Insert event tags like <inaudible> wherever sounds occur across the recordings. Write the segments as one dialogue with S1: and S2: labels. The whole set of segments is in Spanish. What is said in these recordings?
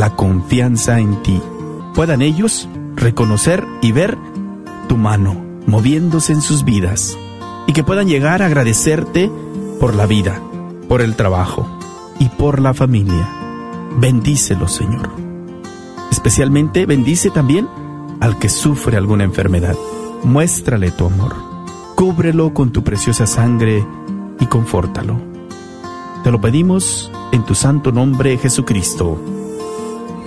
S1: la confianza en ti. Puedan ellos reconocer y ver tu mano moviéndose en sus vidas y que puedan llegar a agradecerte por la vida, por el trabajo y por la familia. Bendícelo, Señor. Especialmente bendice también al que sufre alguna enfermedad. Muéstrale tu amor. Cúbrelo con tu preciosa sangre y confórtalo. Te lo pedimos en tu santo nombre, Jesucristo.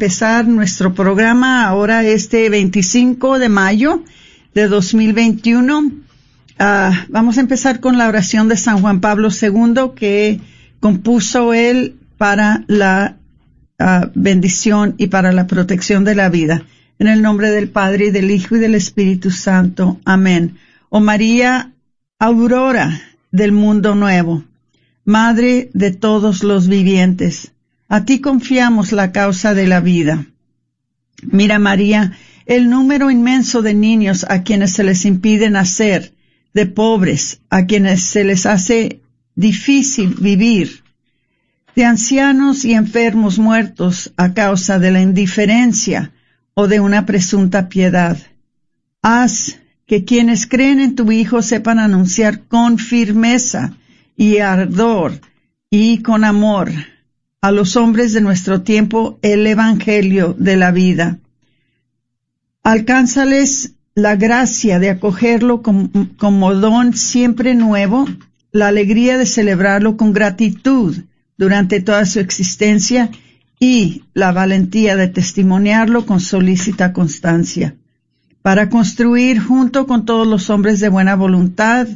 S2: Empezar nuestro programa ahora este 25 de mayo de 2021. Ah, vamos a empezar con la oración de San Juan Pablo II que compuso él para la uh, bendición y para la protección de la vida. En el nombre del Padre y del Hijo y del Espíritu Santo. Amén. Oh María, aurora del mundo nuevo, Madre de todos los vivientes, a ti confiamos la causa de la vida. Mira María, el número inmenso de niños a quienes se les impide nacer, de pobres, a quienes se les hace difícil vivir, de ancianos y enfermos muertos a causa de la indiferencia o de una presunta piedad. Haz que quienes creen en tu Hijo sepan anunciar con firmeza y ardor y con amor a los hombres de nuestro tiempo el Evangelio de la vida. Alcánzales la gracia de acogerlo como, como don siempre nuevo la alegría de celebrarlo con gratitud durante toda su existencia y la valentía de testimoniarlo con solícita constancia, para construir junto con todos los hombres de buena voluntad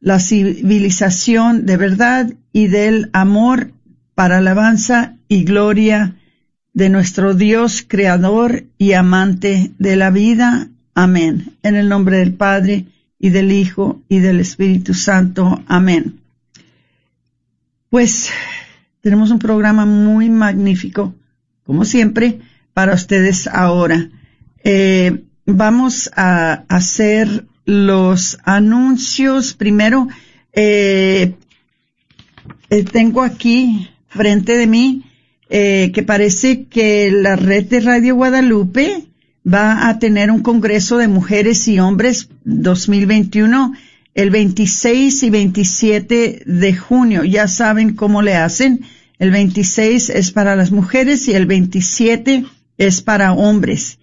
S2: la civilización de verdad y del amor para alabanza y gloria de nuestro Dios creador y amante de la vida. Amén. En el nombre del Padre, y del Hijo y del Espíritu Santo. Amén. Pues tenemos un programa muy magnífico, como siempre, para ustedes ahora. Eh, vamos a hacer los anuncios. Primero, eh, eh, tengo aquí frente de mí que parece que la red de Radio Guadalupe va a tener un Congreso de Mujeres y Hombres 2021 el 26 y 27 de junio. Ya saben cómo le hacen. El 26 es para las mujeres y el 27 es para hombres.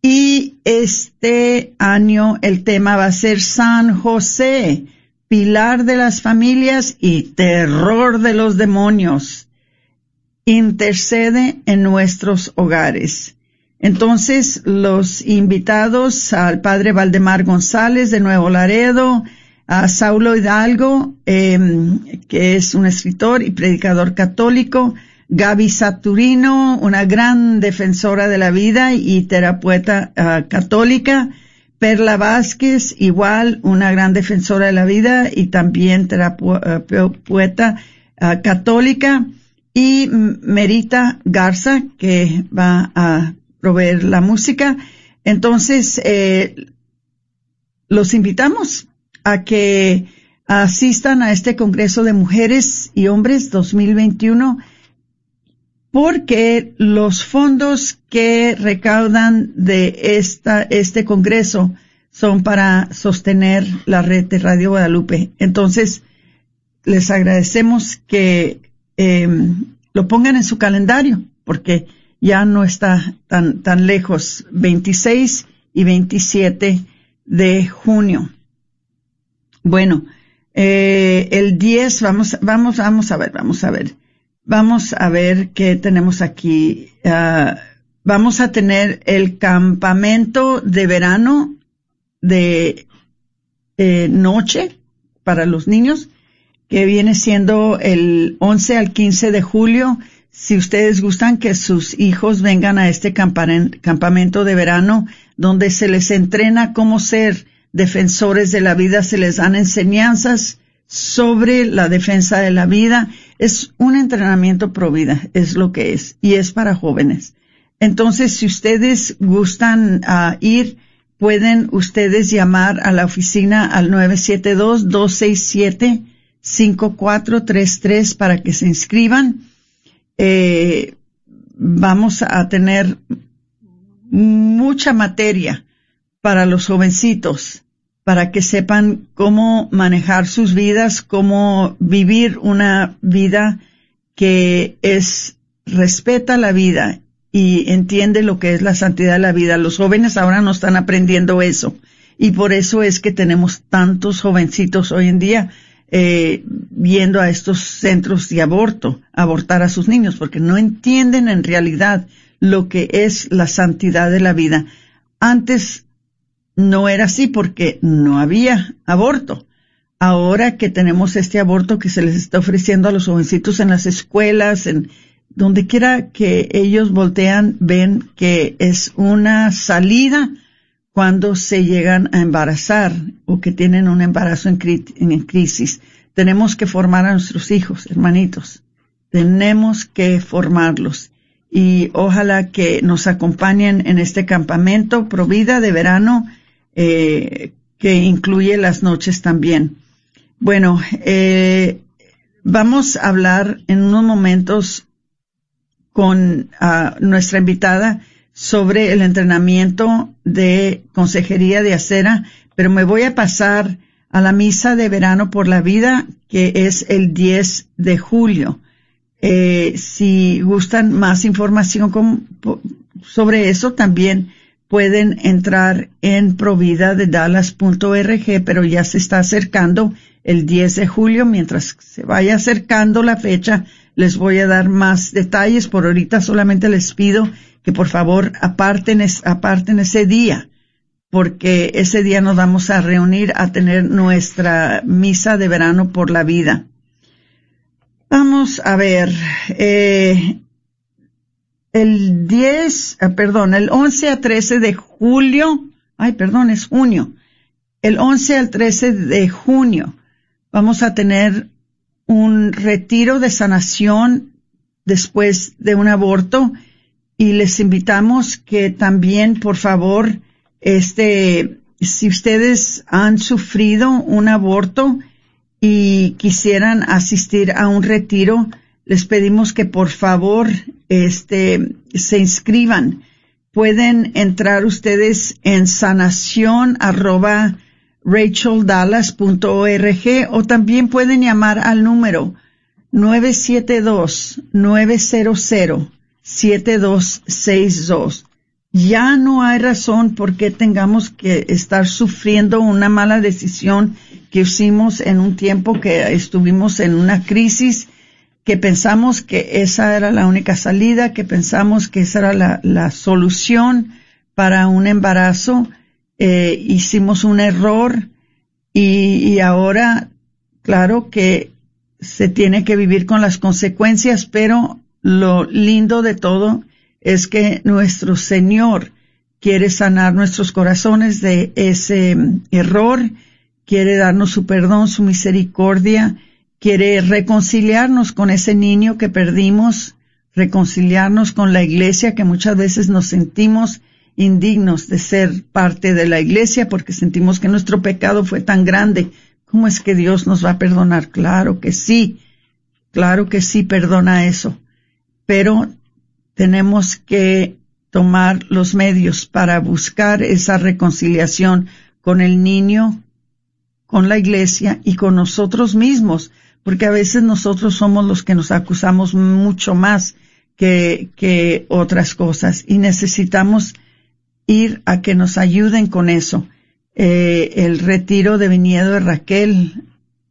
S2: Y este año el tema va a ser San José, pilar de las familias y terror de los demonios. intercede en nuestros hogares. Entonces, los invitados al padre Valdemar González de Nuevo Laredo, a Saulo Hidalgo, em, que es un escritor y predicador católico, Gaby Saturino, una gran defensora de la vida y terapeuta ah, católica, Perla Vázquez, igual una gran defensora de la vida y también terapeuta ah, católica, y Merita Garza, que va a proveer la música. Entonces, eh, los invitamos a que asistan a este Congreso de Mujeres y Hombres 2021 porque los fondos que recaudan de esta, este Congreso son para sostener la red de Radio Guadalupe. Entonces, les agradecemos que em, lo pongan en su calendario, porque ya no está tan, tan lejos, 26 y 27 de junio. Bueno, eh, el 10, vamos, vamos, vamos a ver, vamos a ver. Vamos a ver qué tenemos aquí. Ah, vamos a tener el campamento de verano de eh, noche para los niños, que viene siendo el 11 al 15 de julio. Si ustedes gustan que sus hijos vengan a este campamento de verano, donde se les entrena cómo ser defensores de la vida, se les dan enseñanzas sobre la defensa de la vida. Es un entrenamiento pro vida, es lo que es, y es para jóvenes. Entonces, si ustedes gustan uh, ir, pueden ustedes llamar a la oficina al 972-267-5433 para que se inscriban. Eh, vamos a tener mucha materia para los jovencitos para que sepan cómo manejar sus vidas, cómo vivir una vida que es, respeta la vida y entiende lo que es la santidad de la vida. Los jóvenes ahora no están aprendiendo eso. Y por eso es que tenemos tantos jovencitos hoy en día eh, yendo a estos centros de aborto, abortar a sus niños, porque no entienden en realidad lo que es la santidad de la vida. Antes no era así porque no había aborto. Ahora que tenemos este aborto que se les está ofreciendo a los jovencitos en las escuelas, en donde quiera que ellos voltean, ven que es una salida cuando se llegan a embarazar o que tienen un embarazo en, crisis. Tenemos que formar a nuestros hijos, hermanitos. Tenemos que formarlos y ojalá que nos acompañen en este campamento Provida de verano eh, que incluye las noches también. Bueno, eh, vamos a hablar en unos momentos con ah, nuestra invitada sobre el entrenamiento de consejería de acera, pero me voy a pasar a la misa de verano por la vida, que es el 10 de julio. Eh, si gustan más información sobre eso, también pueden entrar en providadedallas.org, pero ya se está acercando el 10 de julio. Mientras se vaya acercando la fecha, les voy a dar más detalles. Por ahorita solamente les pido que por favor aparten, ese día, porque ese día nos vamos a reunir a tener nuestra misa de verano por la vida. Vamos a ver, eh, el 10, eh, perdón, el 11 a 13 de julio, ay, perdón, es junio. El 11 al 13 de junio vamos a tener un retiro de sanación después de un aborto y les invitamos que también, por favor, este, si ustedes han sufrido un aborto y quisieran asistir a un retiro, les pedimos que por favor este, se inscriban. Pueden entrar ustedes en sanación arroba racheldallas.org o también pueden llamar al número 972-900-7262. Ya no hay razón por qué tengamos que estar sufriendo una mala decisión que hicimos en un tiempo que estuvimos en una crisis que pensamos que esa era la única salida, que pensamos que esa era la, solución para un embarazo, eh, hicimos un error y, y ahora, claro que se tiene que vivir con las consecuencias, pero lo lindo de todo es que nuestro Señor quiere sanar nuestros corazones de ese mm, error, quiere darnos su perdón, su misericordia, quiere reconciliarnos con ese niño que perdimos, reconciliarnos con la iglesia que muchas veces nos sentimos indignos de ser parte de la iglesia porque sentimos que nuestro pecado fue tan grande. ¿Cómo es que Dios nos va a perdonar? Claro que sí, claro que sí perdona eso, pero tenemos que tomar los medios para buscar esa reconciliación con el niño, con la iglesia y con nosotros mismos, porque a veces nosotros somos los que nos acusamos mucho más que, otras cosas y necesitamos ir a que nos ayuden con eso. Eh, el retiro de viñedo de Raquel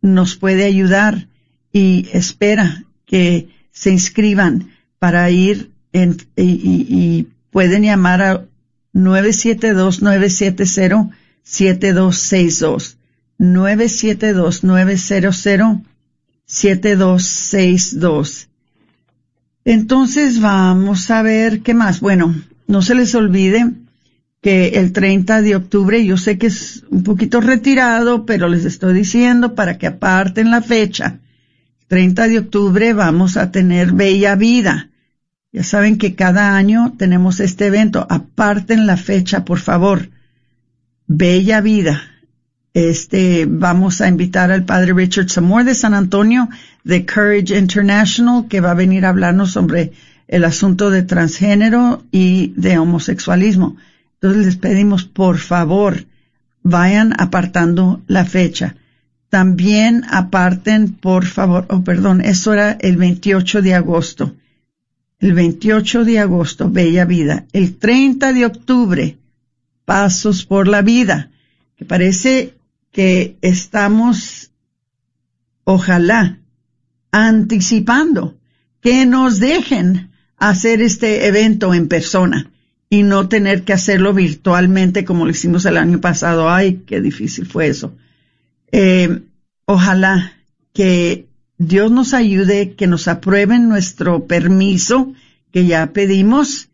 S2: nos puede ayudar y espera que se inscriban para ir y, y pueden llamar a 972-970-7262. 972-900-7262. Entonces vamos a ver qué más. Bueno, no se les olvide que el 30 de octubre, yo sé que es un poquito retirado, pero les estoy diciendo para que aparten la fecha. 30 de octubre vamos a tener Bella Vida. Ya saben que cada año tenemos este evento. Aparten la fecha, por favor. Bella vida. Este, vamos a invitar al padre Richard Samore de San Antonio de Courage International que va a venir a hablarnos sobre el asunto de transgénero y de homosexualismo. Entonces les pedimos, por favor, vayan apartando la fecha. También aparten, por favor, oh perdón, eso era el 28 de agosto el 28 de agosto, Bella Vida, el 30 de octubre, Pasos por la Vida, que parece que estamos, ojalá, anticipando que nos dejen hacer este evento en persona y no tener que hacerlo virtualmente como lo hicimos el año pasado. Ay, qué difícil fue eso. Eh, ojalá que Dios nos ayude, que nos aprueben nuestro permiso que ya pedimos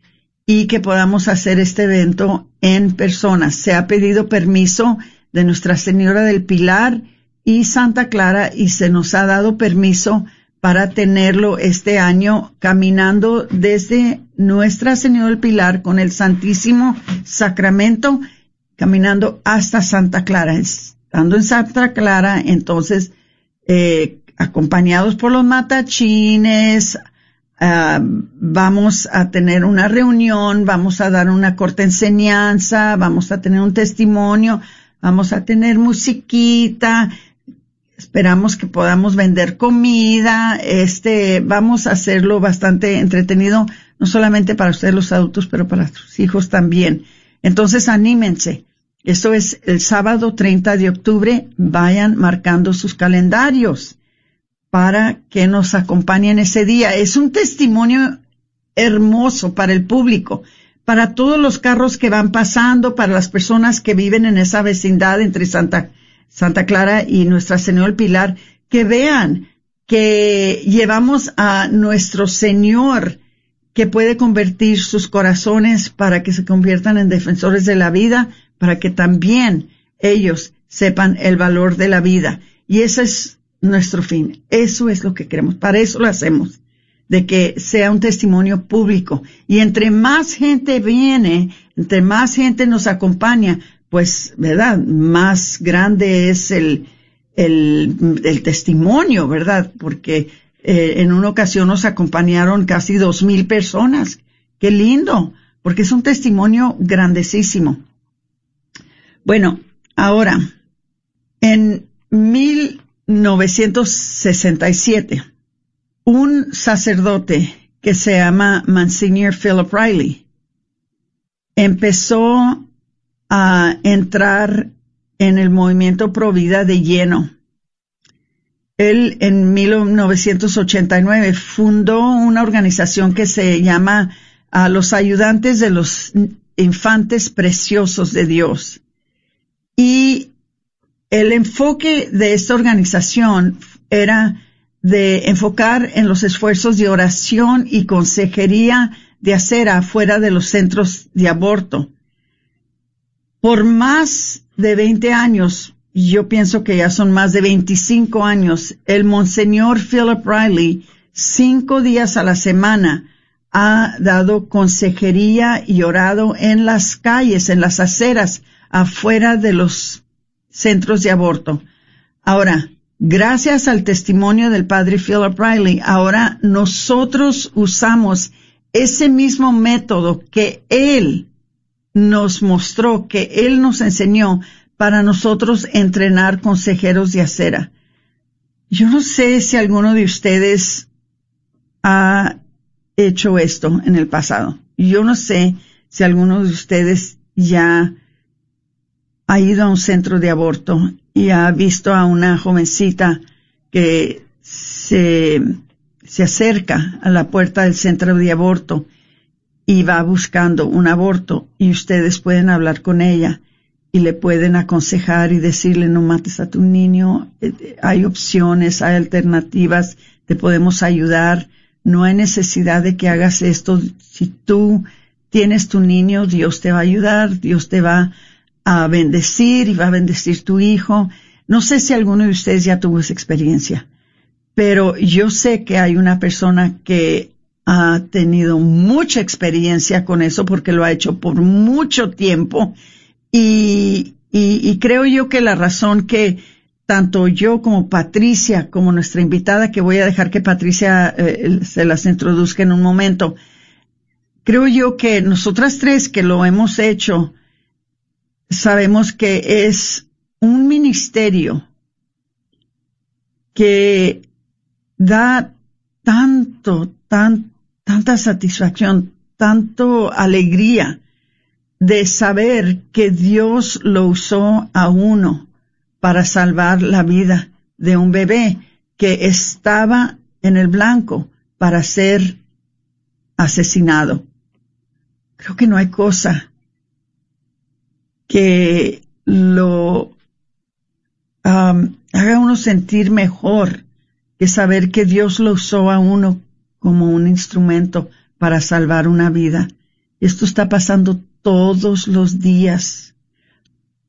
S2: y que podamos hacer este evento en persona. Se ha pedido permiso de Nuestra Señora del Pilar y Santa Clara y se nos ha dado permiso para tenerlo este año caminando desde Nuestra Señora del Pilar con el Santísimo Sacramento, caminando hasta Santa Clara. Estando en Santa Clara, entonces, eh, acompañados por los matachines, ah, vamos a tener una reunión, vamos a dar una corta enseñanza, vamos a tener un testimonio, vamos a tener musiquita, esperamos que podamos vender comida, este, vamos a hacerlo bastante entretenido, no solamente para ustedes los adultos, pero para sus hijos también. Entonces anímense. Esto es el sábado 30 de octubre. Vayan marcando sus calendarios para que nos acompañen ese día. Es un testimonio hermoso para el público, para todos los carros que van pasando, para las personas que viven en esa vecindad entre Santa, Santa Clara y Nuestra Señora Pilar, que vean que llevamos a nuestro Señor que puede convertir sus corazones para que se conviertan en defensores de la vida, para que también ellos sepan el valor de la vida. Y esa es nuestro fin. Eso es lo que queremos. Para eso lo hacemos. De que sea un testimonio público. Y entre más gente viene, entre más gente nos acompaña, pues, ¿verdad? Más grande es el, el, el testimonio, ¿verdad? Porque eh, en una ocasión nos acompañaron casi dos mil personas. Qué lindo, porque es un testimonio grandísimo. Bueno, ahora, en mil 1967, un sacerdote que se llama Monsignor Philip Riley empezó a entrar en el movimiento Provida de lleno. él en 1989 fundó una organización que se llama a los ayudantes de los infantes preciosos de Dios. Y el enfoque de esta organización era de enfocar en los esfuerzos de oración y consejería de acera afuera de los centros de aborto. Por más de 20 años, yo pienso que ya son más de 25 años, el Monseñor Philip Riley, cinco días a la semana, ha dado consejería y orado en las calles, en las aceras, afuera de los centros de aborto. Ahora, gracias al testimonio del padre Philip Riley, ahora nosotros usamos ese mismo método que él nos mostró, que él nos enseñó para nosotros entrenar consejeros de acera. Yo no sé si alguno de ustedes ha hecho esto en el pasado. Yo no sé si alguno de ustedes ya ha ido a un centro de aborto y ha visto a una jovencita que se, se acerca a la puerta del centro de aborto y va buscando un aborto y ustedes pueden hablar con ella y le pueden aconsejar y decirle no mates a tu niño, eh, hay opciones, hay alternativas, te podemos ayudar no hay necesidad de que hagas esto. Si tú tienes tu niño, Dios te va a ayudar, Dios te va a bendecir y va a bendecir tu hijo. No sé si alguno de ustedes ya tuvo esa experiencia, pero yo sé que hay una persona que ha tenido mucha experiencia con eso porque lo ha hecho por mucho tiempo y, y, y creo yo que la razón que tanto yo como Patricia, como nuestra invitada, que voy a dejar que Patricia eh, se las introduzca en un momento, creo yo que nosotras tres que lo hemos hecho, sabemos que es un ministerio que da tanto, tan, tanta satisfacción, tanto alegría de saber que Dios lo usó a uno para salvar la vida de un bebé que estaba en el blanco para ser asesinado. Creo que no hay cosa que lo haga uno sentir mejor que saber que Dios lo usó a uno como un instrumento para salvar una vida. Esto está pasando todos los días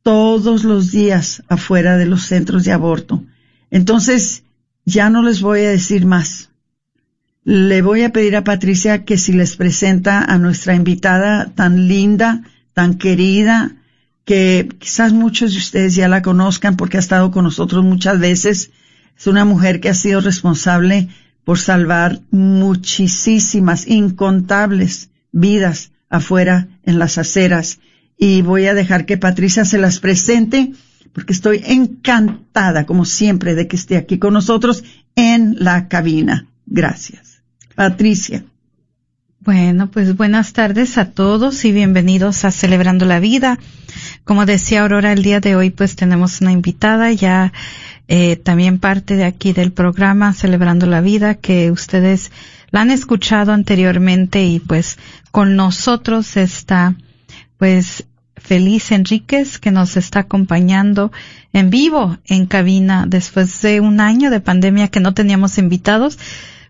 S2: todos los días afuera de los centros de aborto. Entonces, ya no les voy a decir más. Le voy a pedir a Patricia que si les presenta a nuestra invitada tan linda, tan querida, que quizás muchos de ustedes ya la conozcan porque ha estado con nosotros muchas veces. Es una mujer que ha sido responsable por salvar muchísimas, incontables vidas afuera en las aceras y voy a dejar que Patricia se las presente porque estoy encantada, como siempre, de que esté aquí con nosotros en la cabina. Gracias. Patricia.
S3: Bueno, pues buenas tardes a todos y bienvenidos a Celebrando la Vida. Como decía Aurora, el día de hoy pues tenemos una invitada ya eh, también parte de aquí del programa Celebrando la Vida que ustedes la han escuchado anteriormente y pues con nosotros está pues Feliz Enríquez que nos está acompañando en vivo en cabina después de un año de pandemia que no teníamos invitados.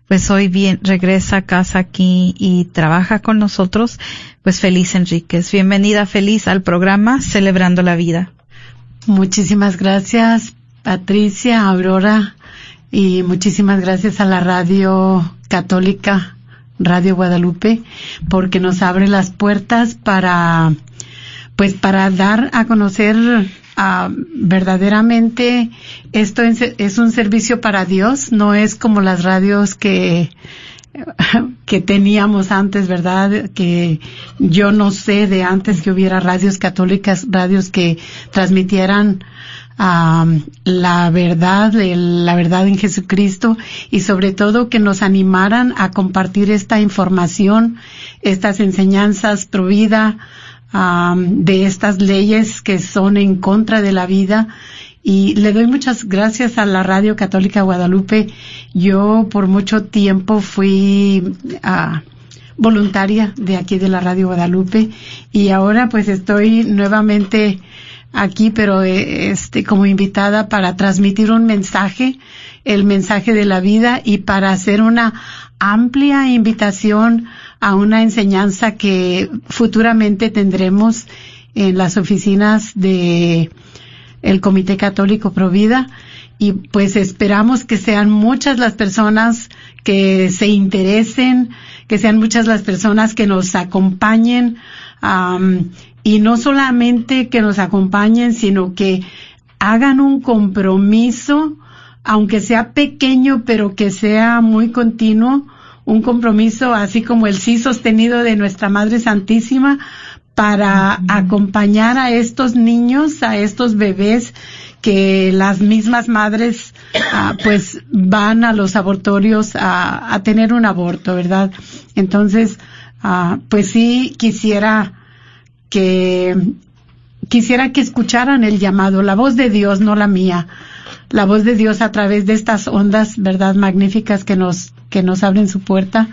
S3: Pues hoy bien regresa a casa aquí y trabaja con nosotros. Pues Feliz Enríquez. Bienvenida Feliz al programa Celebrando la Vida.
S4: Muchísimas gracias Patricia, Aurora y muchísimas gracias a la radio católica Radio Guadalupe, porque nos abre las puertas para, pues para dar a conocer uh, verdaderamente esto es, un servicio para Dios, no es como las radios que <laughs> que teníamos antes, ¿verdad? Que yo no sé de antes que hubiera radios católicas, radios que transmitieran la verdad, la verdad en Jesucristo y sobre todo que nos animaran a compartir esta información, estas enseñanzas pro vida, de estas leyes que son en contra de la vida Y le doy muchas gracias a la Radio Católica Guadalupe. Yo por mucho tiempo fui ah, voluntaria de aquí de la Radio Guadalupe y ahora pues estoy nuevamente aquí, pero eh, este como invitada para transmitir un mensaje, el mensaje de la vida y para hacer una amplia invitación a una enseñanza que futuramente tendremos en las oficinas de el Comité Católico Provida y pues esperamos que sean muchas las personas que se interesen, que sean muchas las personas que nos acompañen y no solamente que nos acompañen, sino que hagan un compromiso, aunque sea pequeño, pero que sea muy continuo, un compromiso así como el sí sostenido de nuestra Madre Santísima para acompañar a estos niños, a estos bebés que las mismas madres ah, pues van a los abortorios a, a, tener un aborto, ¿verdad? Entonces, ah, pues sí quisiera que quisiera que escucharan el llamado, la voz de Dios, no la mía, la voz de Dios a través de estas ondas, ¿verdad? Magníficas que nos que nos abren su puerta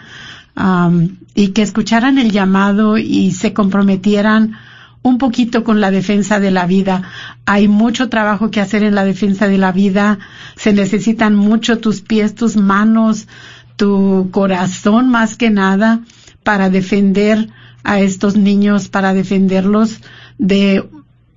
S4: y que escucharan el llamado y se comprometieran un poquito con la defensa de la vida. Hay mucho trabajo que hacer en la defensa de la vida. Se necesitan mucho tus pies, tus manos, tu corazón más que nada para defender a estos niños, para defenderlos de,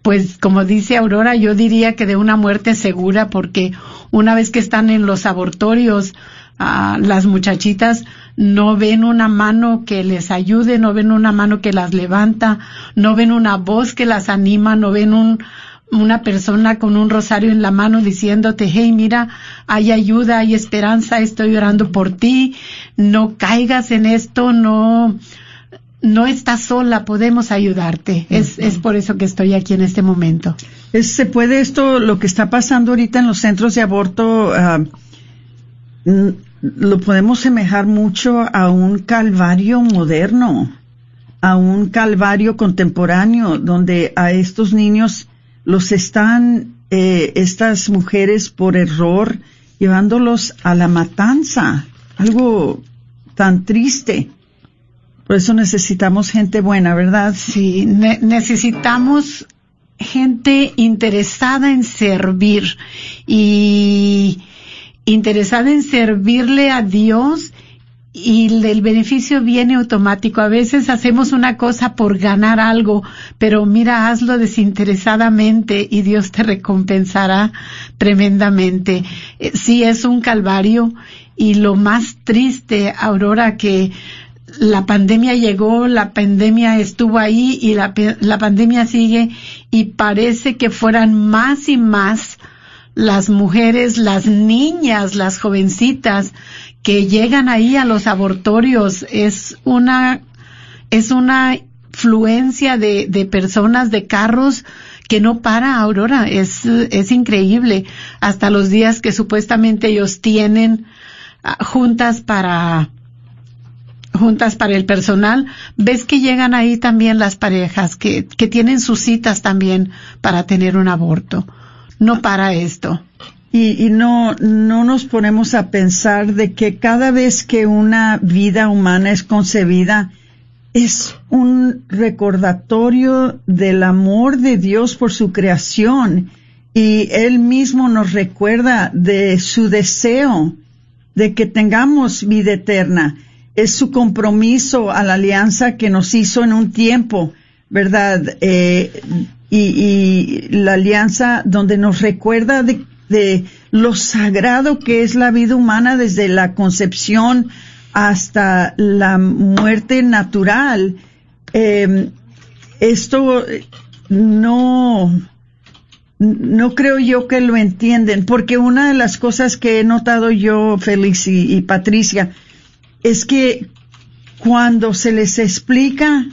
S4: pues como dice Aurora, yo diría que de una muerte segura porque una vez que están en los abortorios, ah, las muchachitas no ven una mano que les ayude, no ven una mano que las levanta, no ven una voz que las anima, no ven un, una persona con un rosario en la mano diciéndote, hey, mira, hay ayuda, hay esperanza, estoy orando por ti, no caigas en esto, no, no estás sola, podemos ayudarte. Es, es por eso que estoy aquí en este momento.
S2: ¿Se puede esto, lo que está pasando ahorita en los centros de aborto, uh, lo podemos semejar mucho a un calvario moderno, a un calvario contemporáneo, donde a estos niños los están eh, estas mujeres por error llevándolos a la matanza, algo tan triste. Por eso necesitamos gente buena, ¿verdad?
S4: Sí, necesitamos gente interesada en servir y interesada en servirle a Dios y el beneficio viene automático. A veces hacemos una cosa por ganar algo, pero mira, hazlo desinteresadamente y Dios te recompensará tremendamente. Eh, sí es un calvario y lo más triste, Aurora, que la pandemia llegó, la pandemia estuvo ahí y la, la pandemia sigue y parece que fueran más y más las mujeres, las niñas, las jovencitas que llegan ahí a los abortorios. Es una, es una fluencia de, de personas, de carros que no para, Aurora. Es, es increíble. Hasta los días que supuestamente ellos tienen ah, juntas para, juntas para el personal, ves que llegan ahí también las parejas que, que tienen sus citas también para tener un aborto no para esto.
S2: Y, y, no, no nos ponemos a pensar de que cada vez que una vida humana es concebida, es un recordatorio del amor de Dios por su creación. Y Él mismo nos recuerda de su deseo de que tengamos vida eterna. Es su compromiso a la alianza que nos hizo en un tiempo, ¿verdad? Eh, y, la alianza donde nos recuerda de, lo sagrado que es la vida humana desde la concepción hasta la muerte natural. Em, esto no, no creo yo que lo entienden, porque una de las cosas que he notado yo, Félix y Patricia, es que cuando se les explica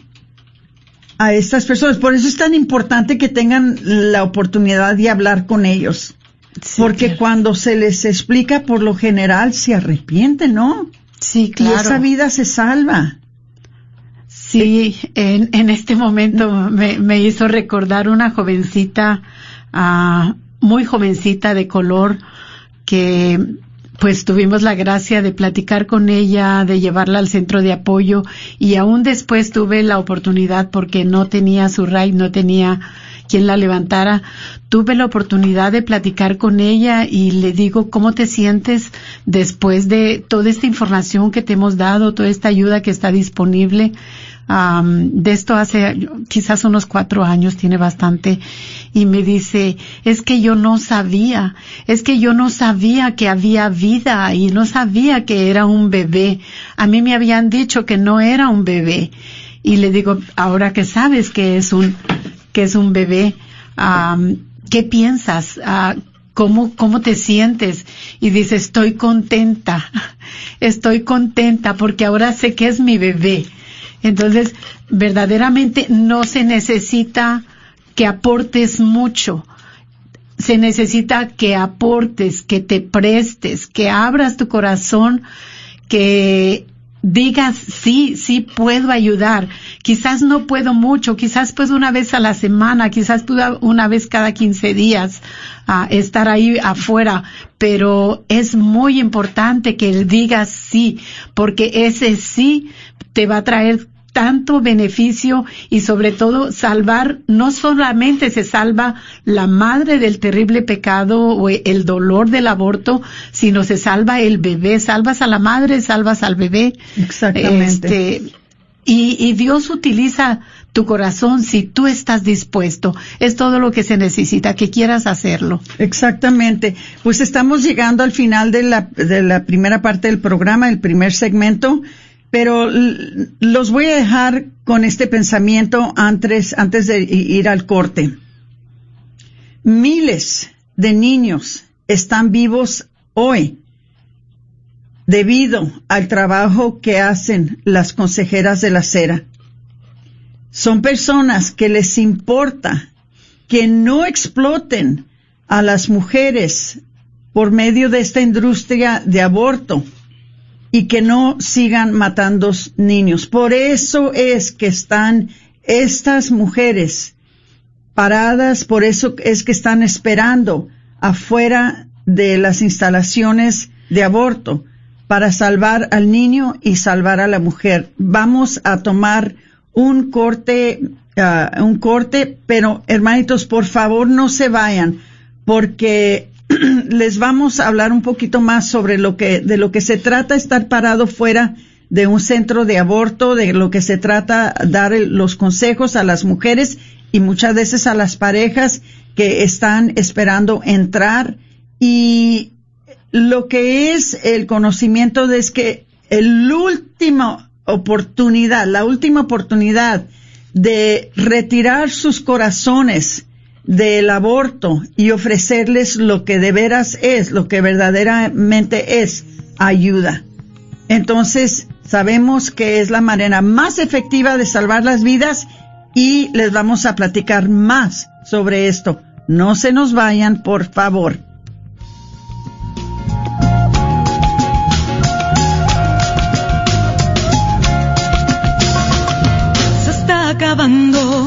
S2: a estas personas. Por eso es tan importante que tengan la oportunidad de hablar con ellos. porque cuando se les explica, por lo general se arrepienten, ¿no?
S4: Sí, claro.
S2: Y esa vida se salva.
S4: Sí, en, en este momento me, me hizo recordar una jovencita, uh, muy jovencita de color que pues tuvimos la gracia de platicar con ella, de llevarla al centro de apoyo y aún después tuve la oportunidad porque no tenía su RAID, no tenía quien la levantara, tuve la oportunidad de platicar con ella y le digo, ¿cómo te sientes después de toda esta información que te hemos dado, toda esta ayuda que está disponible? de esto hace quizás unos cuatro años, tiene bastante, y me dice, es que yo no sabía, es que yo no sabía que había vida y no sabía que era un bebé. A mí me habían dicho que no era un bebé. Y le digo, ahora que sabes que es un, que es un bebé, ¿qué piensas? Ah, ¿Cómo, ¿Cómo te sientes? Y dice, estoy contenta, <laughs> estoy contenta porque ahora sé que es mi bebé. Entonces, verdaderamente no se necesita que aportes mucho. Se necesita que aportes, que te prestes, que abras tu corazón, que digas, sí, sí puedo ayudar. Quizás no puedo mucho, quizás puedo una vez a la semana, quizás puedo una vez cada 15 días a estar ahí afuera, pero es muy importante que digas sí, porque ese sí te va a traer tanto beneficio y sobre todo salvar, no solamente se salva la madre del terrible pecado o el dolor del aborto, sino se salva el bebé, salvas a la madre, salvas al bebé.
S2: Exactamente.
S4: Este, y, y Dios utiliza tu corazón si tú estás dispuesto. Es todo lo que se necesita, que quieras hacerlo.
S2: Exactamente. Pues estamos llegando al final de la, de la primera parte del programa, el primer segmento pero los voy a dejar con este pensamiento antes, antes de ir al corte. Miles de niños están vivos hoy debido al trabajo que hacen las consejeras de la cera. Son personas que les importa que no exploten a las mujeres por medio de esta industria de aborto y que no sigan matando niños. Por eso es que están estas mujeres paradas, por eso es que están esperando afuera de las instalaciones de aborto para salvar al niño y salvar a la mujer. Vamos a tomar un corte, uh, un corte, pero hermanitos, por favor no se vayan, porque <clears throat> les vamos a hablar un poquito más sobre lo que, de lo que se trata estar parado fuera de un centro de aborto, de lo que se trata dar los consejos a las mujeres y muchas veces a las parejas que están esperando entrar. Y lo que es el conocimiento de es que el último oportunidad, la última oportunidad de retirar sus corazones del aborto y ofrecerles lo que de veras es, lo que verdaderamente es ayuda. Entonces, sabemos que es la manera más efectiva de salvar las vidas y les vamos a platicar más sobre esto. No se nos vayan, por favor.
S5: Se está acabando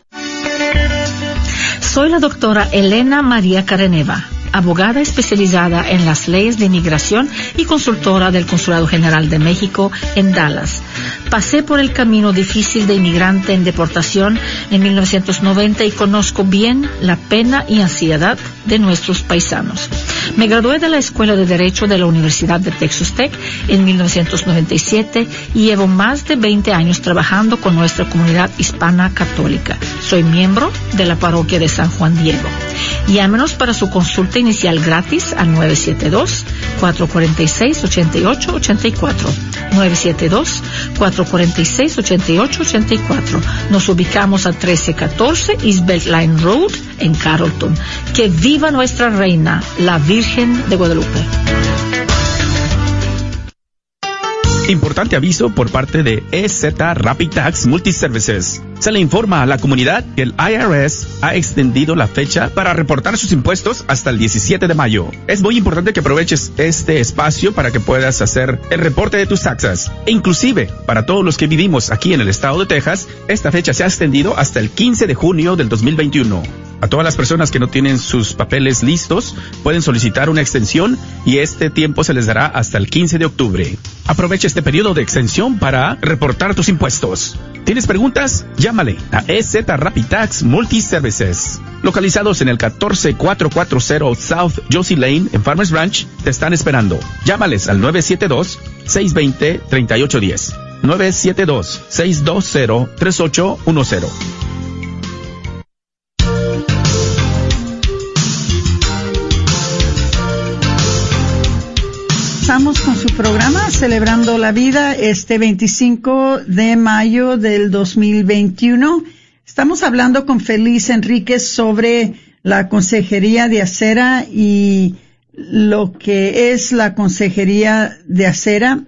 S6: Soy la doctora Elena María Careneva, abogada especializada en las leyes de inmigración y consultora del Consulado General de México en Dallas. Pasé por el camino difícil de inmigrante en deportación en 1990 y conozco bien la pena y ansiedad de nuestros paisanos. Me gradué de la Escuela de Derecho de la Universidad de Texas Tech en 1997 y llevo más de 20 años trabajando con nuestra comunidad hispana católica. Soy miembro de la parroquia de San Juan Diego. Llámenos para su consulta inicial gratis al 972-446-8884. 972-446-8884. Nos ubicamos a 1314 East Beltline Road en Carrollton. Que viva nuestra reina, la Virgen de Guadalupe.
S1: Importante aviso por parte de EZ Rapid Tax Multiservices. Se le informa a la comunidad que el IRS ha extendido la fecha para reportar sus impuestos hasta el 17 de mayo. Es muy importante que aproveches este espacio para que puedas hacer el reporte de tus taxas. E inclusive, para todos los que vivimos aquí en el estado de Texas, esta fecha se ha extendido hasta el 15 de junio del 2021. A todas las personas que no tienen sus papeles listos pueden solicitar una extensión y este tiempo se les dará hasta el 15 de octubre. Aprovecha este periodo de extensión para reportar tus impuestos. ¿Tienes preguntas? Llámale a EZ Rapid Tax Multiservices. Localizados en el 14440 South Josie Lane en Farmers Branch, te están esperando. Llámales al 972-620-3810. 972-620-3810.
S2: Estamos con su programa Celebrando la Vida este 25 de mayo del 2021. Estamos hablando con Feliz Enríquez sobre la Consejería de Acera y lo que es la Consejería de Acera.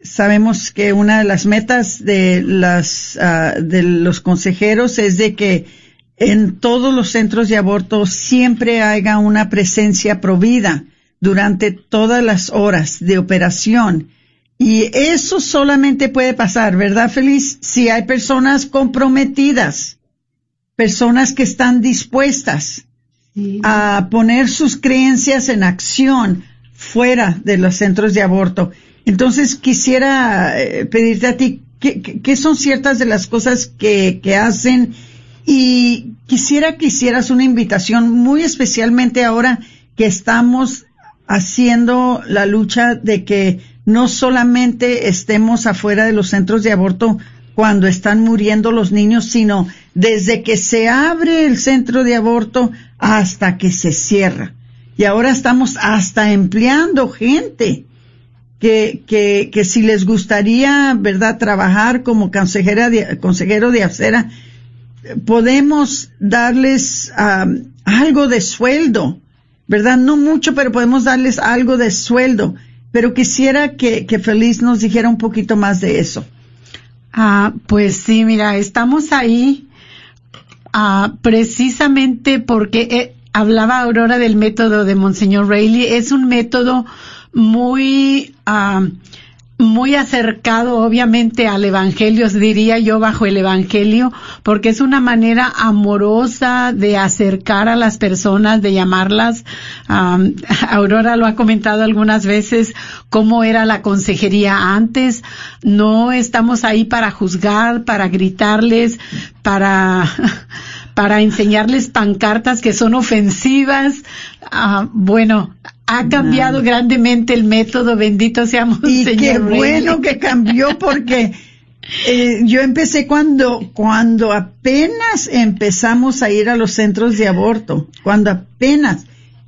S2: Sabemos que una de las metas de las uh, de los consejeros es de que en todos los centros de aborto siempre haya una presencia provida durante todas las horas de operación. Y eso solamente puede pasar, ¿verdad, Feliz? Si hay personas comprometidas, personas que están dispuestas sí. a poner sus creencias en acción fuera de los centros de aborto. Entonces quisiera eh, pedirte a ti, ¿qué, ¿qué, son ciertas de las cosas que, que hacen? Y quisiera que hicieras una invitación muy especialmente ahora que estamos haciendo la lucha de que no solamente estemos afuera de los centros de aborto cuando están muriendo los niños, sino desde que se abre el centro de aborto hasta que se cierra. Y ahora estamos hasta empleando gente que, que, que si les gustaría, ¿verdad?, trabajar como consejera de, consejero de acera, podemos darles um, algo de sueldo ¿verdad? No mucho, pero podemos darles algo de sueldo. Pero quisiera que, que Feliz nos dijera un poquito más de eso.
S4: Ah, pues sí, mira, estamos ahí ah, precisamente porque eh, hablaba Aurora del método de Monseñor Rayleigh. Es un método muy ah, muy acercado obviamente al Evangelio, diría yo, bajo el Evangelio, porque es una manera amorosa de acercar a las personas, de llamarlas. <laughs> Aurora lo ha comentado algunas veces, cómo era la consejería antes. No estamos ahí para juzgar, para gritarles, para <laughs> para enseñarles pancartas que son ofensivas. Uh, bueno, ha cambiado grandemente el método, bendito seamos
S2: y qué bueno que cambió porque eh, yo empecé cuando cuando apenas empezamos a ir a los centros de aborto, cuando apenas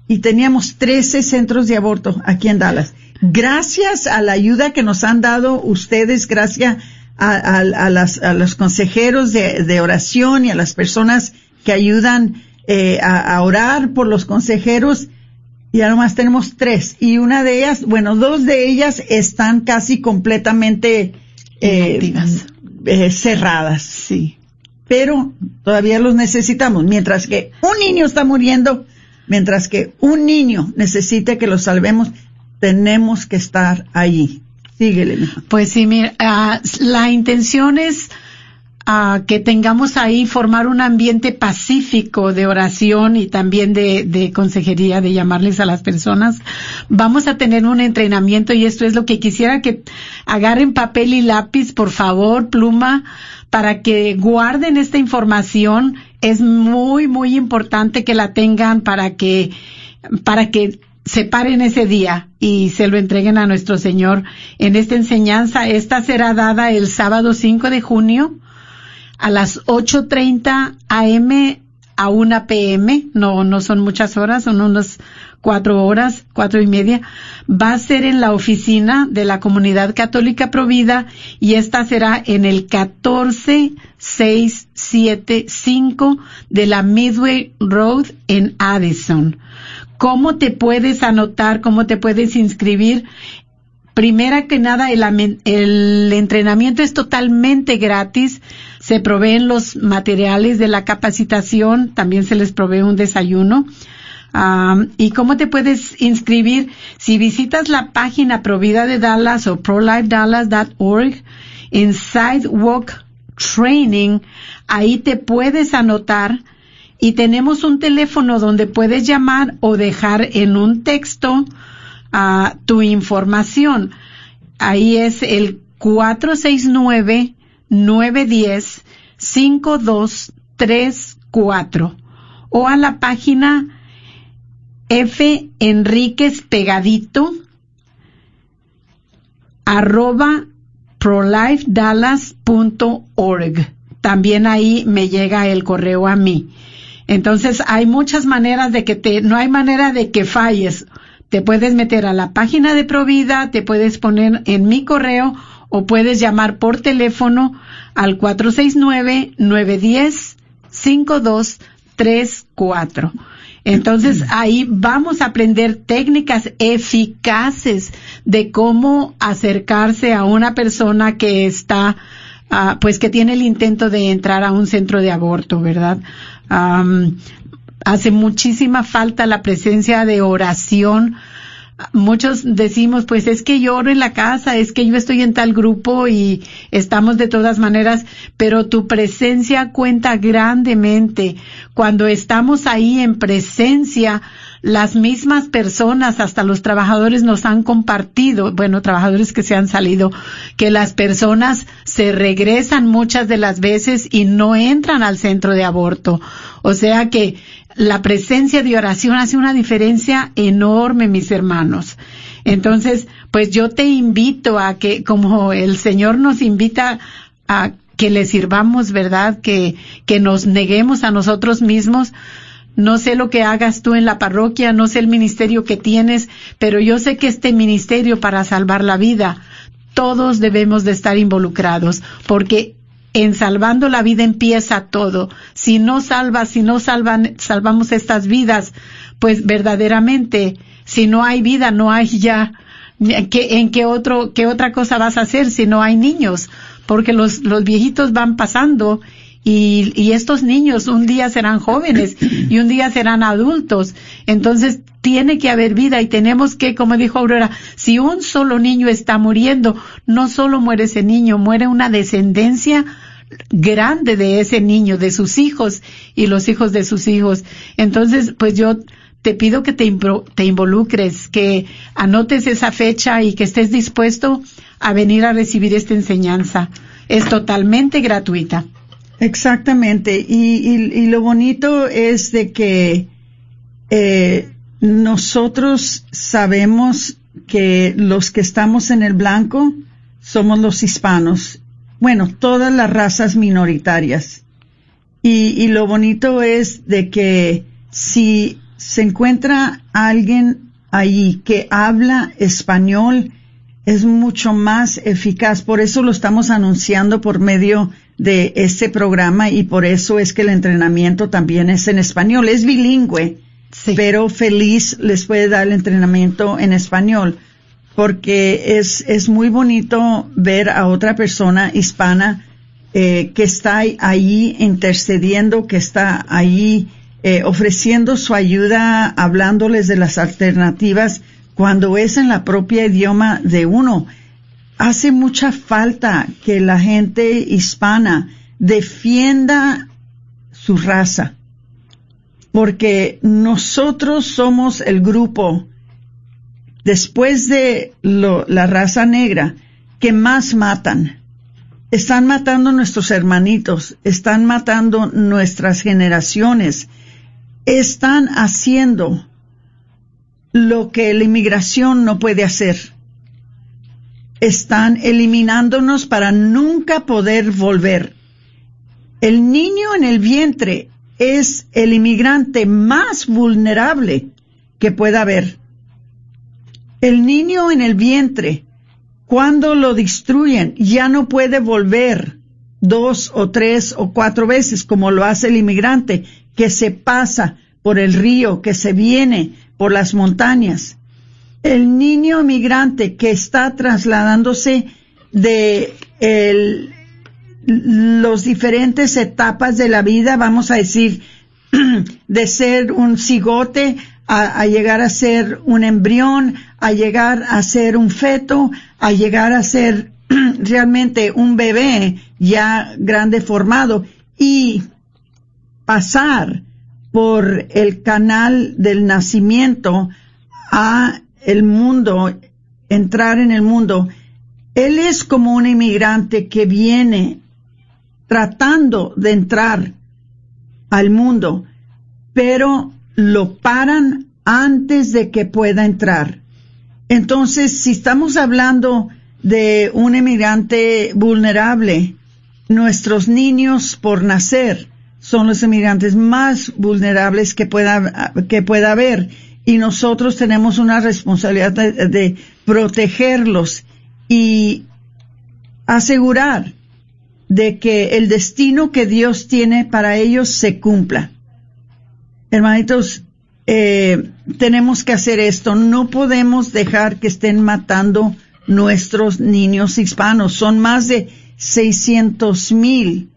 S2: y teníamos 13 centros de aborto aquí en Dallas. Gracias a la ayuda que nos han dado ustedes, gracias a, a, a, las, a los consejeros de, de, oración y a las personas que ayudan eh, a, a, orar por los consejeros. Ya nomás tenemos tres. Y una de ellas, bueno, dos de ellas están casi completamente eh, eh, cerradas. Sí. Pero todavía los necesitamos. Mientras que un niño está muriendo, mientras que un niño necesite que lo salvemos, tenemos que estar allí. Síguele.
S4: Pues sí, mira, uh, la intención es que tengamos ahí, formar un ambiente pacífico de oración y también de, de, consejería, de llamarles a las personas. Vamos a tener un entrenamiento y esto es lo que quisiera que agarren papel y lápiz, por favor, pluma, para que guarden esta información. Es muy, muy importante que la tengan para que, para que separen ese día y se lo entreguen a nuestro Señor en esta enseñanza. Esta será dada el sábado 5 de junio a las 8.30 am a 1 pm. No, no son muchas horas, son unas cuatro horas, cuatro y media. Va a ser en la oficina de la Comunidad Católica Provida y esta será en el 14675 de la Midway Road en Addison. ¿Cómo te puedes anotar? ¿Cómo te puedes inscribir? Primera que nada, el, el, entrenamiento es totalmente gratis. Se proveen los materiales de la capacitación, también se les provee un desayuno. ¿Y cómo te puedes inscribir? Si visitas la página Provida de Dallas o prolifedallas.org, en Sidewalk Training, ahí te puedes anotar y tenemos un teléfono donde puedes llamar o dejar en un texto uh, tu información. Ahí es el 469-910-5234 o a la página F Enríquez Pegadito arroba prolifedallas.org. También ahí me llega el correo a mí. Entonces hay muchas maneras de que te, no hay manera de que falles. Te puedes meter a la página de Provida, te puedes poner en mi correo o puedes llamar por teléfono al 469-910-5234. Entonces ahí vamos a aprender técnicas eficaces de cómo acercarse a una persona que está, uh, pues que tiene el intento de entrar a un centro de aborto, ¿verdad? hace muchísima falta la presencia de oración. Muchos decimos, pues es que yo en la casa, es que yo estoy en tal grupo y estamos de todas maneras, pero tu presencia cuenta grandemente. Cuando estamos ahí en presencia, las mismas personas, hasta los trabajadores nos han compartido, bueno, trabajadores que se han salido, que las personas se regresan muchas de las veces y no entran al centro de aborto. O sea que la presencia de oración hace una diferencia enorme, mis hermanos. Entonces, pues yo te invito a que, como el Señor nos invita a que le sirvamos, ¿verdad? Que, que nos neguemos a nosotros mismos, no sé lo que hagas tú en la parroquia, no sé el ministerio que tienes, pero yo sé que este ministerio para salvar la vida, todos debemos de estar involucrados, porque en salvando la vida empieza todo. Si no salvas, si no salvan, salvamos estas vidas, pues verdaderamente, si no hay vida, no hay ya, ¿en qué otro, qué otra cosa vas a hacer si no hay niños? Porque los, los viejitos van pasando y, y, estos niños un día serán jóvenes y un día serán adultos. Entonces tiene que haber vida y tenemos que, como dijo Aurora, si un solo niño está muriendo, no solo muere ese niño, muere una descendencia grande de ese niño, de sus hijos y los hijos de sus hijos. Entonces, pues yo te pido que te, te involucres, que anotes esa fecha y que estés dispuesto a venir a recibir esta enseñanza. Es totalmente gratuita.
S2: Exactamente. Y, y, lo bonito es de que eh, nosotros sabemos que los que estamos en el blanco somos los hispanos. Bueno, todas las razas minoritarias. Y, y lo bonito es de que si se encuentra alguien allí que habla español, es mucho más eficaz. Por eso lo estamos anunciando por medio de este programa y por eso es que el entrenamiento también es en español. Es bilingüe, pero feliz les puede dar el entrenamiento en español porque es, es muy bonito ver a otra persona hispana eh, que está ahí intercediendo, que está ahí eh, ofreciendo su ayuda, hablándoles de las alternativas cuando es en la propia idioma de uno hace mucha falta que la gente hispana defienda su raza, porque nosotros somos el grupo, después de la raza negra, que más matan. Están matando nuestros hermanitos, están matando nuestras generaciones, están haciendo lo que la inmigración no puede hacer. Están eliminándonos para nunca poder volver. El niño en el vientre es el inmigrante más vulnerable que pueda haber. El niño en el vientre, cuando lo destruyen, ya no puede volver dos o tres o cuatro veces como lo hace el inmigrante, que se pasa por el río, que se viene por las montañas. El niño migrante que está trasladándose de el, los diferentes etapas de la vida, vamos a decir, <clears throat> de ser un cigote a, a, llegar a ser un embrión, a llegar a ser un feto, a llegar a ser <clears throat> realmente un bebé ya grande formado y pasar por el canal del nacimiento a el mundo, entrar en el mundo. Él es como un inmigrante que viene tratando de entrar al mundo, pero lo paran antes de que pueda entrar. Entonces, si estamos hablando de un inmigrante vulnerable, nuestros niños por nacer, son los inmigrantes más vulnerables que pueda, que pueda haber. Y nosotros tenemos una responsabilidad de, protegerlos y asegurar de que el destino que Dios tiene para ellos se cumpla. Hermanitos, eh, tenemos que hacer esto. No podemos dejar que estén matando nuestros niños hispanos. Son más de 600 mil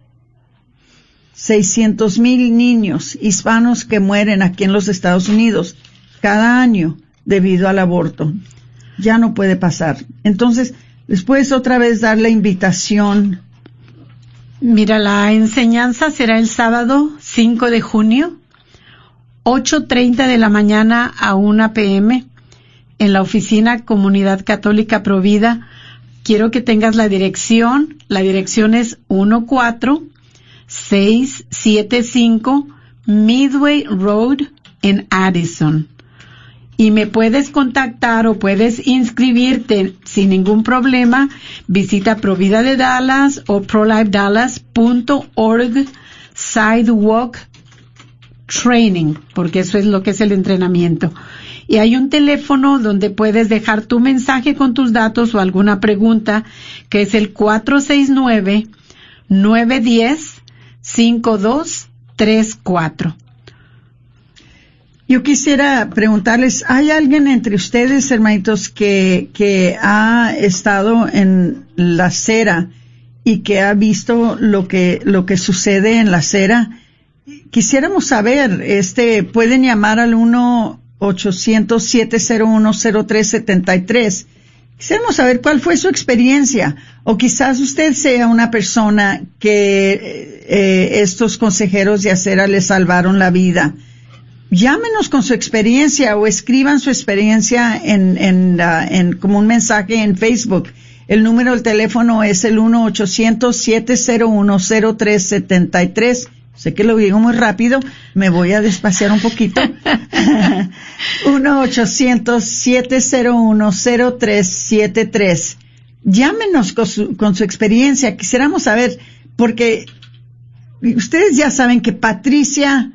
S2: 600 mil niños hispanos que mueren aquí en los Estados Unidos cada año debido al aborto. Ya no puede pasar. Entonces, después otra vez dar la invitación.
S4: Mira, la enseñanza será el sábado 5 de junio, 8.30 de la mañana a 1 pm en la oficina Comunidad Católica Provida. Quiero que tengas la dirección. La dirección es 14 675 Midway Road en Addison. Y me puedes contactar o puedes inscribirte sin ningún problema. Visita Provida de Dallas o prolifedallas.org Sidewalk Training, porque eso es lo que es el entrenamiento. Y hay un teléfono donde puedes dejar tu mensaje con tus datos o alguna pregunta, que es el 469 910 5234.
S2: Yo quisiera preguntarles, ¿hay alguien entre ustedes, hermanitos, que, que ha estado en la acera y que ha visto lo que, lo que sucede en la acera? Quisiéramos saber, este, pueden llamar al 1-800-701-0373 Quisiéramos saber cuál fue su experiencia o quizás usted sea una persona que eh, estos consejeros de acera le salvaron la vida. Llámenos con su experiencia o escriban su experiencia en, en, uh, en como un mensaje en Facebook. El número del teléfono es el 1-800-701-0373 Sé que lo digo muy rápido, me voy a despaciar un poquito. <laughs> 1-800-701-0373. Llámenos con su, con su experiencia. Quisiéramos saber, porque ustedes ya saben que Patricia,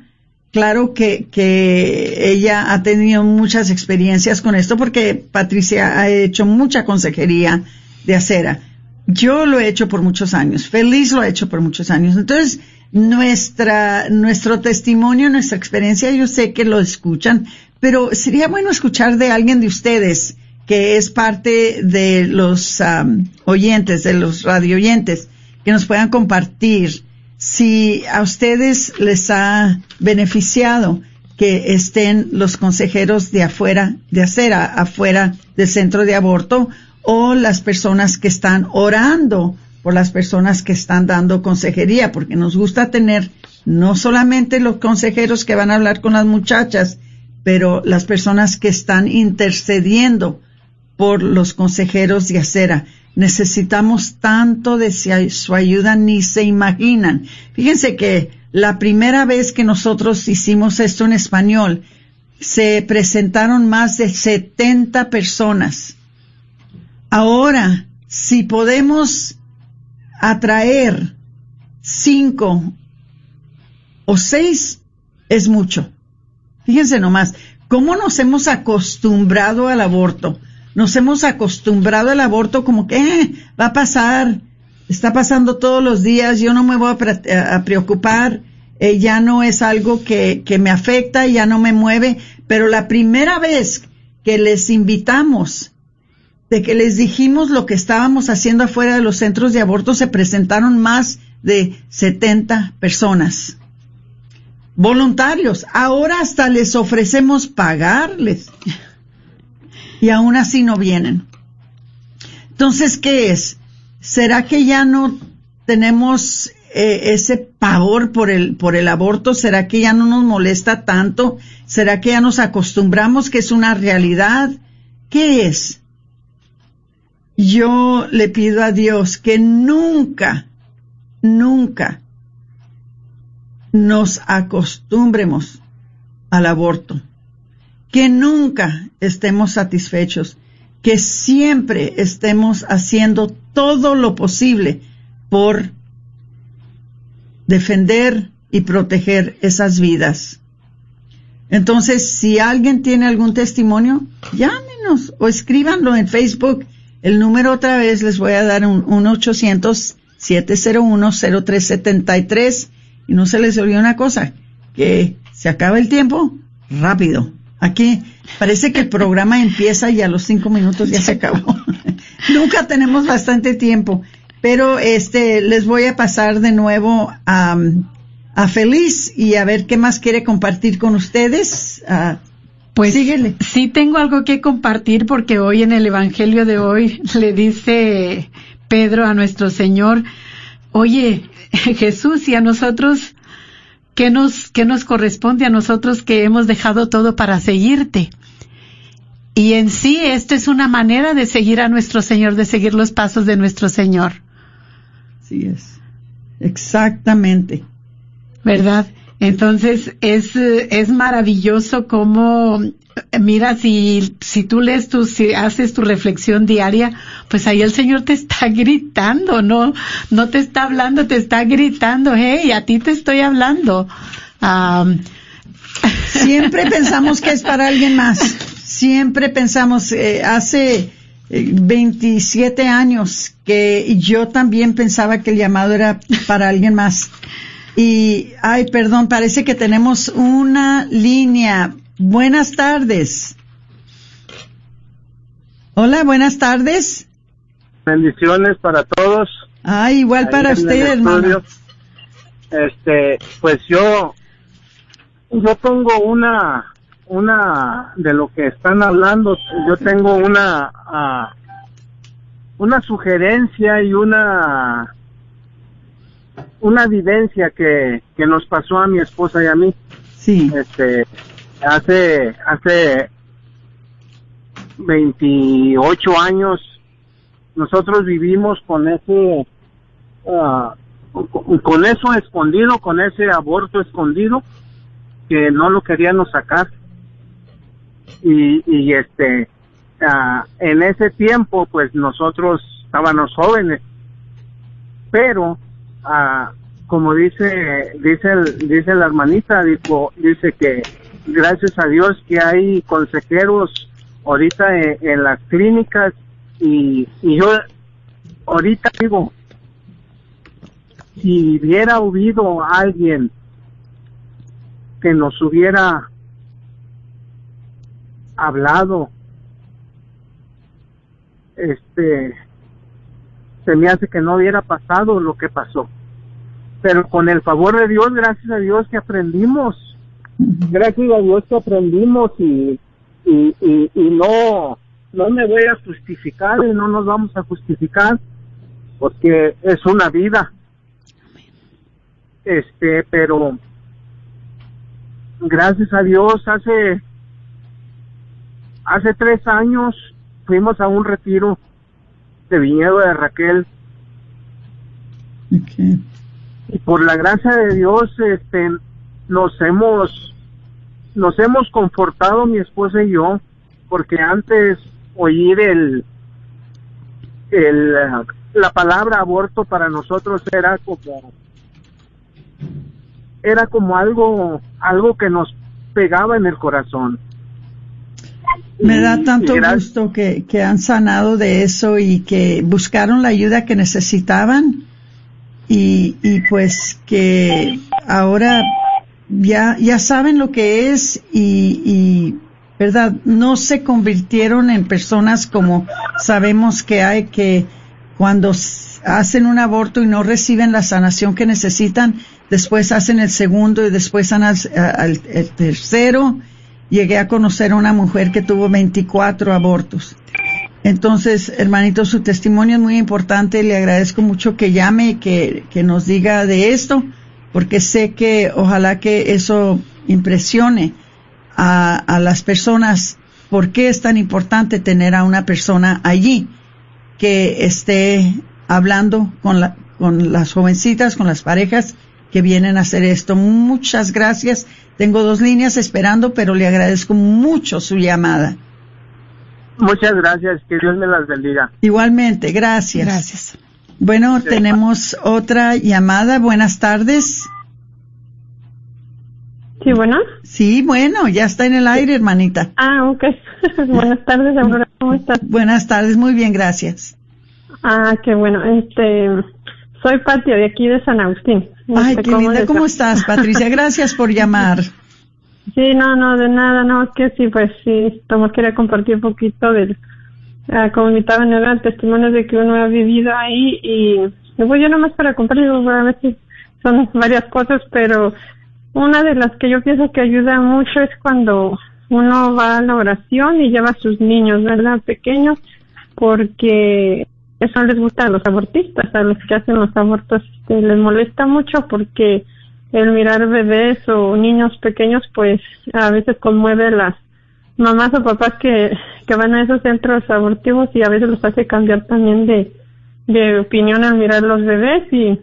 S2: claro que, que ella ha tenido muchas experiencias con esto, porque Patricia ha hecho mucha consejería de acera. Yo lo he hecho por muchos años. Feliz lo ha hecho por muchos años. Entonces, nuestra, nuestro testimonio, nuestra experiencia, yo sé que lo escuchan, pero sería bueno escuchar de alguien de ustedes que es parte de los oyentes, de los radio oyentes, que nos puedan compartir si a ustedes les ha beneficiado que estén los consejeros de afuera, de acera, afuera del centro de aborto, o las personas que están orando por las personas que están dando consejería, porque nos gusta tener no solamente los consejeros que van a hablar con las muchachas, pero las personas que están intercediendo por los consejeros de acera. Necesitamos tanto de su ayuda, ni se imaginan. Fíjense que la primera vez que nosotros hicimos esto en español, se presentaron más de 70 personas. Ahora, si podemos atraer cinco o seis, es mucho. Fíjense nomás, cómo nos hemos acostumbrado al aborto. Nos hemos acostumbrado al aborto como que eh, va a pasar, está pasando todos los días, yo no me voy a, preocupar, eh, ya no es algo que, que me afecta, ya no me mueve, pero la primera vez que les invitamos, de que les dijimos lo que estábamos haciendo afuera de los centros de aborto, se presentaron más de 70 personas voluntarios. Ahora hasta les ofrecemos pagarles. Y aún así no vienen. Entonces, ¿qué es? ¿Será que ya no tenemos eh, ese pavor por el, por el aborto? ¿Será que ya no nos molesta tanto? ¿Será que ya nos acostumbramos que es una realidad? ¿Qué es? Yo le pido a Dios que nunca, nunca nos acostumbremos al aborto, que nunca estemos satisfechos, que siempre estemos haciendo todo lo posible por defender y proteger esas vidas. Entonces, si alguien tiene algún testimonio, llámenos o escríbanlo en Facebook. El número otra vez les voy a dar un, un 800-701-0373 y no se les olvide una cosa, que se acaba el tiempo rápido. Aquí parece que el programa empieza y a los cinco minutos ya se acabó. <laughs> Nunca tenemos bastante tiempo, pero este les voy a pasar de nuevo a, a Feliz y a ver qué más quiere compartir con ustedes. Ah,
S4: pues síguele. sí tengo algo que compartir porque hoy en el Evangelio de hoy le dice Pedro a nuestro Señor, oye, <laughs> Jesús y a nosotros, ¿qué nos, qué nos corresponde a nosotros que hemos dejado todo para seguirte? Y en sí, esto es una manera de seguir a nuestro Señor, de seguir los pasos de nuestro Señor.
S2: Sí es. Exactamente.
S4: ¿Verdad? Entonces es, es maravilloso cómo mira, si, si tú lees tu, si haces tu reflexión diaria, pues ahí el Señor te está <laughs> gritando, no, no te está hablando, te está gritando, hey, a ti te estoy hablando.
S2: Siempre <laughs> pensamos que es para alguien más. Siempre pensamos, eh, hace 27 eh, años que yo también pensaba que el llamado era para alguien más. Y, ay, perdón, parece que tenemos una línea. Buenas tardes. Hola, buenas tardes.
S7: Bendiciones para todos.
S2: Ah, igual para usted, hermano.
S7: Este, pues yo, yo tengo una, una de lo que están hablando. Yo tengo una, uh, una sugerencia y una, una vivencia que, que nos pasó a mi esposa y a mí.
S2: Sí.
S7: Este, hace, hace 28 años nosotros vivimos con ese, uh, con eso escondido, con ese aborto escondido, que no lo queríamos sacar. Y, y este, uh, en ese tiempo, pues nosotros estábamos jóvenes, pero, uh, como dice, dice, dice la hermanita, dijo, dice que gracias a Dios que hay consejeros ahorita en, las clínicas y, yo ahorita digo, si hubiera habido alguien que nos hubiera hablado, este, se me hace que no hubiera pasado lo que pasó. Pero con el favor de Dios, gracias a Dios que aprendimos gracias a Dios que aprendimos y, y, y, no, no me voy a justificar y no nos vamos a justificar, porque es una vida. Este, pero gracias a Dios hace hace tres años fuimos a un retiro de viñedo de Raquel. Y por la gracia de Dios este nos hemos nos hemos confortado mi esposa y yo porque antes oír el el la palabra aborto para nosotros era como era como algo algo que nos pegaba en el corazón.
S2: Me da tanto gusto que, que han sanado de eso y que buscaron la ayuda que necesitaban. Y, y pues que ahora ya, ya saben lo que es y, y, ¿verdad? No se convirtieron en personas como sabemos que hay que cuando hacen un aborto y no reciben la sanación que necesitan, después hacen el segundo y después al, al el tercero. Llegué a conocer a una mujer que tuvo 24 abortos. Entonces, hermanito, su testimonio es muy importante. Le agradezco mucho que llame y que, que nos diga de esto, porque sé que ojalá que eso impresione a, a las personas por qué es tan importante tener a una persona allí que esté hablando con, la, con las jovencitas, con las parejas que vienen a hacer esto. Muchas gracias. Tengo dos líneas esperando, pero le agradezco mucho su llamada.
S7: Muchas gracias, que Dios me las bendiga.
S2: Igualmente, gracias.
S4: Gracias.
S2: Bueno, tenemos otra llamada. Buenas tardes.
S8: Sí, bueno.
S2: Sí, bueno, ya está en el aire, hermanita.
S8: Ah, ok. <laughs> Buenas tardes, Aurora. ¿Cómo estás?
S2: Buenas tardes, muy bien, gracias.
S8: Ah, qué bueno. Este, soy Patia de aquí de San Agustín.
S2: Ay, qué linda. ¿Cómo estás, Patricia? <laughs> Gracias por llamar.
S8: Sí, no, no, de nada, no, es que sí, pues sí, Tomás quería compartir un poquito del, uh, como invitaba en el testimonio de que uno ha vivido ahí y, y pues yo nomás para compartir, a veces son varias cosas, pero una de las que yo pienso que ayuda mucho es cuando uno va a la oración y lleva a sus niños, ¿verdad? Pequeños, porque eso les gusta a los abortistas, a los que hacen los abortos, este, les molesta mucho porque el mirar bebés o niños pequeños, pues a veces conmueve las mamás o papás que, que van a esos centros abortivos y a veces los hace cambiar también de, de opinión al mirar los bebés y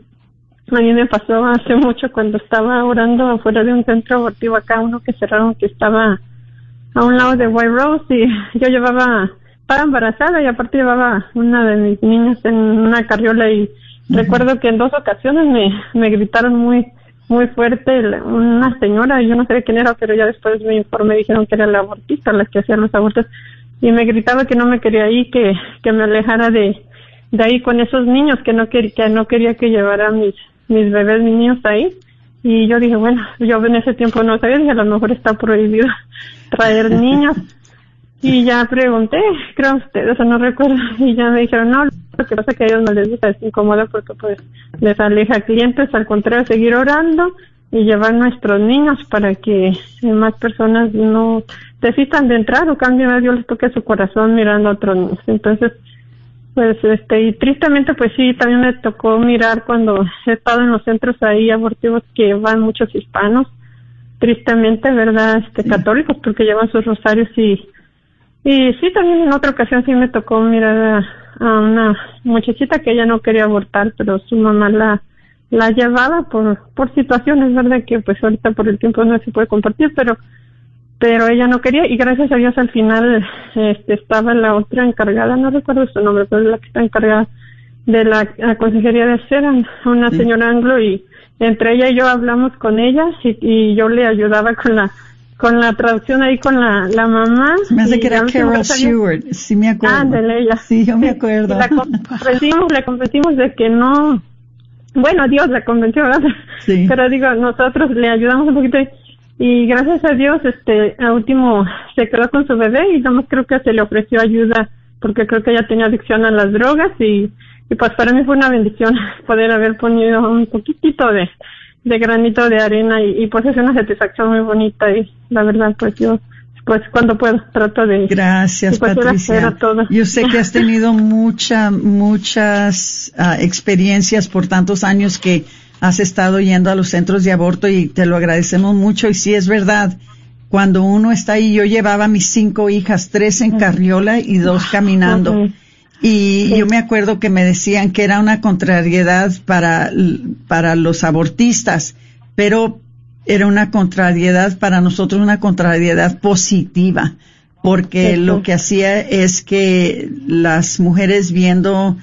S8: a mí me pasó hace mucho cuando estaba orando afuera de un centro abortivo acá, uno que cerraron que estaba a un lado de White Rose y <laughs> yo llevaba, estaba embarazada y aparte llevaba una de mis niñas en una carriola y recuerdo que en dos ocasiones me, me gritaron muy, muy fuerte una señora, yo no sé quién era, pero ya después me informé, dijeron que era la abortista, la que hacía los abortos, y me gritaba que no me quería ir, que, que me alejara de, de ahí con esos niños, que no, quería que no quería que llevara mis, mis bebés, mis niños ahí. Y yo dije, bueno, yo en ese tiempo no sabía, dije, a lo mejor está prohibido <laughs> traer niños. Y ya pregunté, creo ustedes, o no recuerdo, <laughs> y ya me dijeron, no, lo que pasa es que a ellos no les gusta, es incómodo porque pues les aleja clientes, al contrario, seguir orando y llevar nuestros niños para que más personas no desistan de entrar o cambien a Dios les toque su corazón mirando a otros niños. Entonces, pues este, y tristemente pues sí, también me tocó mirar cuando he estado en los centros ahí abortivos que van muchos hispanos, tristemente, ¿verdad? Este, católicos porque llevan sus rosarios y y sí, también en otra ocasión sí me tocó mirar a, una muchachita que ella no quería abortar, pero su mamá la, la llevaba por, por situaciones, ¿verdad? Que pues ahorita por el tiempo no se puede compartir, pero, pero ella no quería y gracias a Dios al final este, estaba la otra encargada, no recuerdo su nombre, pero es la que está encargada de la, la consejería de Seran, una señora anglo y entre ella y yo hablamos con ella y, y yo le ayudaba con la con la traducción ahí con la, la mamá.
S2: Me hace que era Carol Stewart. Sí, me acuerdo.
S8: Ándale, ella.
S2: Sí, yo me acuerdo.
S8: Y la convencimos, la convencimos de que no, bueno, Dios la convenció, ¿verdad?
S2: Sí.
S8: Pero digo, nosotros le ayudamos un poquito y, y gracias a Dios, este, a último se quedó con su bebé y nomás creo que se le ofreció ayuda porque creo que ella tenía adicción a las drogas y, y pues para mí fue una bendición <laughs> poder haber ponido un poquitito de, de granito de arena y, y pues es una satisfacción muy bonita y la verdad pues yo pues cuando puedo trato de
S2: gracias
S8: pues,
S2: Patricia. yo sé que has tenido muchas muchas ah, experiencias por tantos años que has estado yendo a los centros de aborto y te lo agradecemos mucho. Y sí es verdad cuando uno está ahí yo llevaba mis cinco hijas tres en carriola y dos caminando y yo me acuerdo que me decían que era una contrariedad para para los abortistas pero era una contrariedad para nosotros, una contrariedad positiva, porque lo que hacía es que las mujeres viendo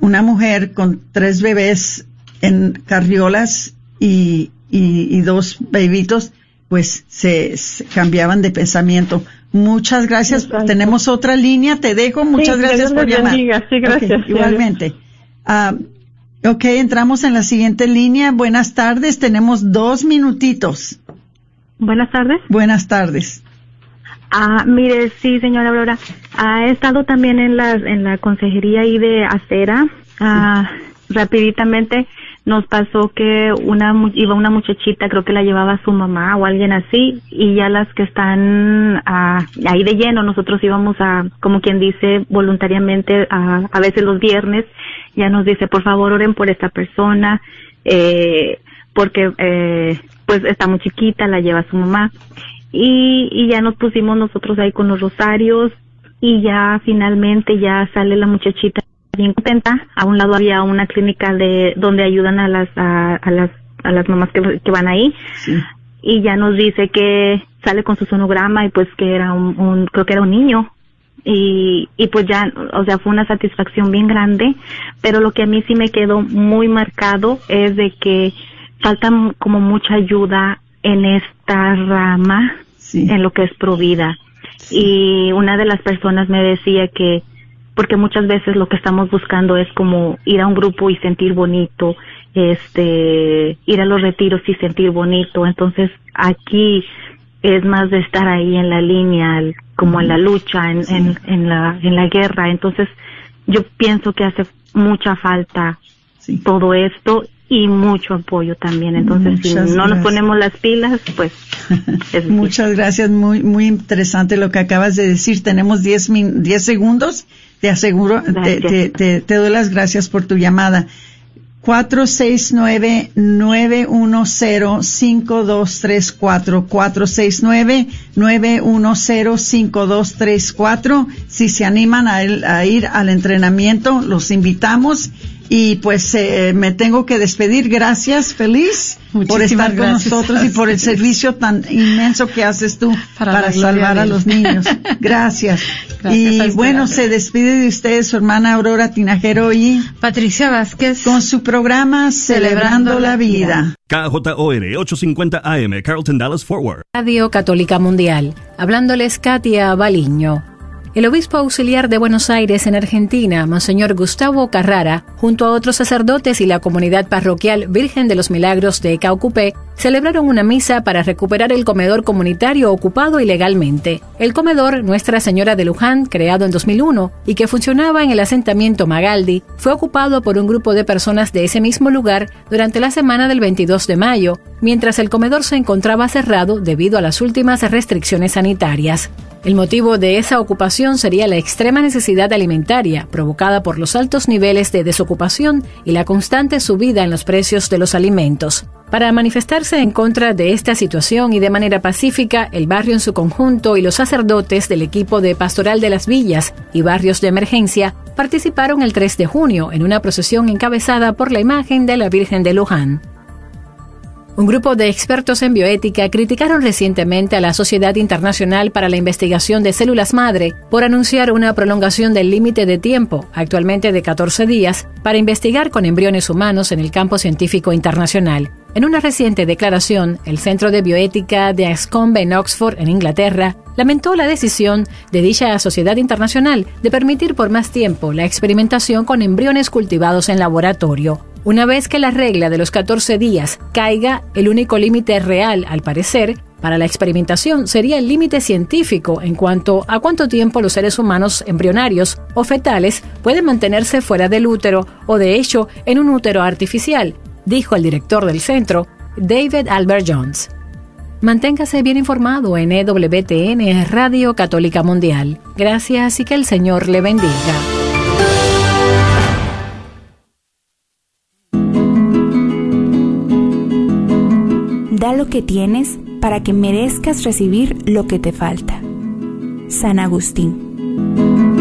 S2: una mujer con tres bebés en carriolas y, y, dos bebitos, pues se, cambiaban de pensamiento. Muchas gracias. Tenemos otra línea, te dejo. Muchas gracias por llamar.
S8: Sí, gracias.
S2: igualmente. Ah, Ok, entramos en la siguiente línea. Buenas tardes, tenemos dos minutitos.
S9: Buenas tardes.
S2: Buenas tardes.
S9: Ah, mire, sí, señora Aurora. Ha estado también en la, en la consejería ahí de acera. Ah, rapiditamente nos pasó que una iba una muchachita, creo que la llevaba su mamá o alguien así, y ya las que están ah, ahí de lleno, nosotros íbamos a, como quien dice, voluntariamente, a, a veces los viernes, ya nos dice, por favor, oren por esta persona, eh, porque eh, pues está muy chiquita, la lleva su mamá. Y, y ya nos pusimos nosotros ahí con los rosarios y ya finalmente ya sale la muchachita bien contenta. A un lado había una clínica de donde ayudan a las a, las a las mamás que, que van ahí. Y ya nos dice que sale con su sonograma y pues que era un, un creo que era un niño y, y pues ya, o sea, fue una satisfacción bien grande, pero lo que a mí sí me quedó muy marcado es de que falta como mucha ayuda en esta rama, en lo que es provida. Y una de las personas me decía que, porque muchas veces lo que estamos buscando es como ir a un grupo y sentir bonito, este, ir a los retiros y sentir bonito. Entonces aquí es más de estar ahí en la línea, como en la lucha, en, en, la, en la guerra. Entonces, yo pienso que hace mucha falta todo esto y mucho apoyo también. Entonces, si no nos ponemos las pilas, pues <laughs>
S2: es Muchas gracias, muy muy interesante lo que acabas de decir. Tenemos 10 diez segundos. Te aseguro, te, te, te, te doy las gracias por tu llamada. 469-910-5234, 469-910-5234. Si se animan a, a, ir al entrenamiento, los invitamos y pues eh, me tengo que despedir. Gracias, feliz, por estar con nosotros y por el servicio tan inmenso que haces tú para, salvar a los niños. <laughs> Gracias. y bueno, se despide de ustedes su hermana Aurora Tinajero y
S3: Patricia Vázquez
S2: con su programa Celebrando, la vida.
S10: KJOR 850 AM, Carlton Dallas Forward.
S11: Radio Católica Mundial. Hablándoles Katia Baliño. El obispo auxiliar de Buenos Aires en Argentina, Monseñor Gustavo Carrara, junto a otros sacerdotes y la comunidad parroquial Virgen de los Milagros de Caucupé, celebraron una misa para recuperar el comedor comunitario ocupado ilegalmente. El comedor Nuestra Señora de Luján, creado en 2001 y que funcionaba en el asentamiento Magaldi, fue ocupado por un grupo de personas de ese mismo lugar durante la semana del 22 de mayo, mientras el comedor se encontraba cerrado debido a las últimas restricciones sanitarias. El motivo de esa ocupación sería la extrema necesidad alimentaria provocada por los altos niveles de desocupación y la constante subida en los precios de los alimentos. Para manifestarse en contra de esta situación y de manera pacífica, el barrio en su conjunto y los sacerdotes del equipo de Pastoral de las Villas y Barrios de Emergencia participaron el 3 de junio en una procesión encabezada por la imagen de la Virgen de Luján. Un grupo de expertos en bioética criticaron recientemente a la Sociedad Internacional para la Investigación de Células Madre por anunciar una prolongación del límite de tiempo, actualmente de 14 días, para investigar con embriones humanos en el campo científico internacional. En una reciente declaración, el Centro de Bioética de Ascombe en Oxford, en Inglaterra, lamentó la decisión de dicha sociedad internacional de permitir por más tiempo la experimentación con embriones cultivados en laboratorio. Una vez que la regla de los 14 días caiga, el único límite real, al parecer, para la experimentación sería el límite científico en cuanto a cuánto tiempo los seres humanos embrionarios o fetales pueden mantenerse fuera del útero o de hecho en un útero artificial, dijo el director del centro, David Albert Jones. Manténgase bien informado en EWTN Radio Católica Mundial. Gracias y que el Señor le bendiga.
S12: Da lo que tienes para que merezcas recibir lo que te falta. San Agustín.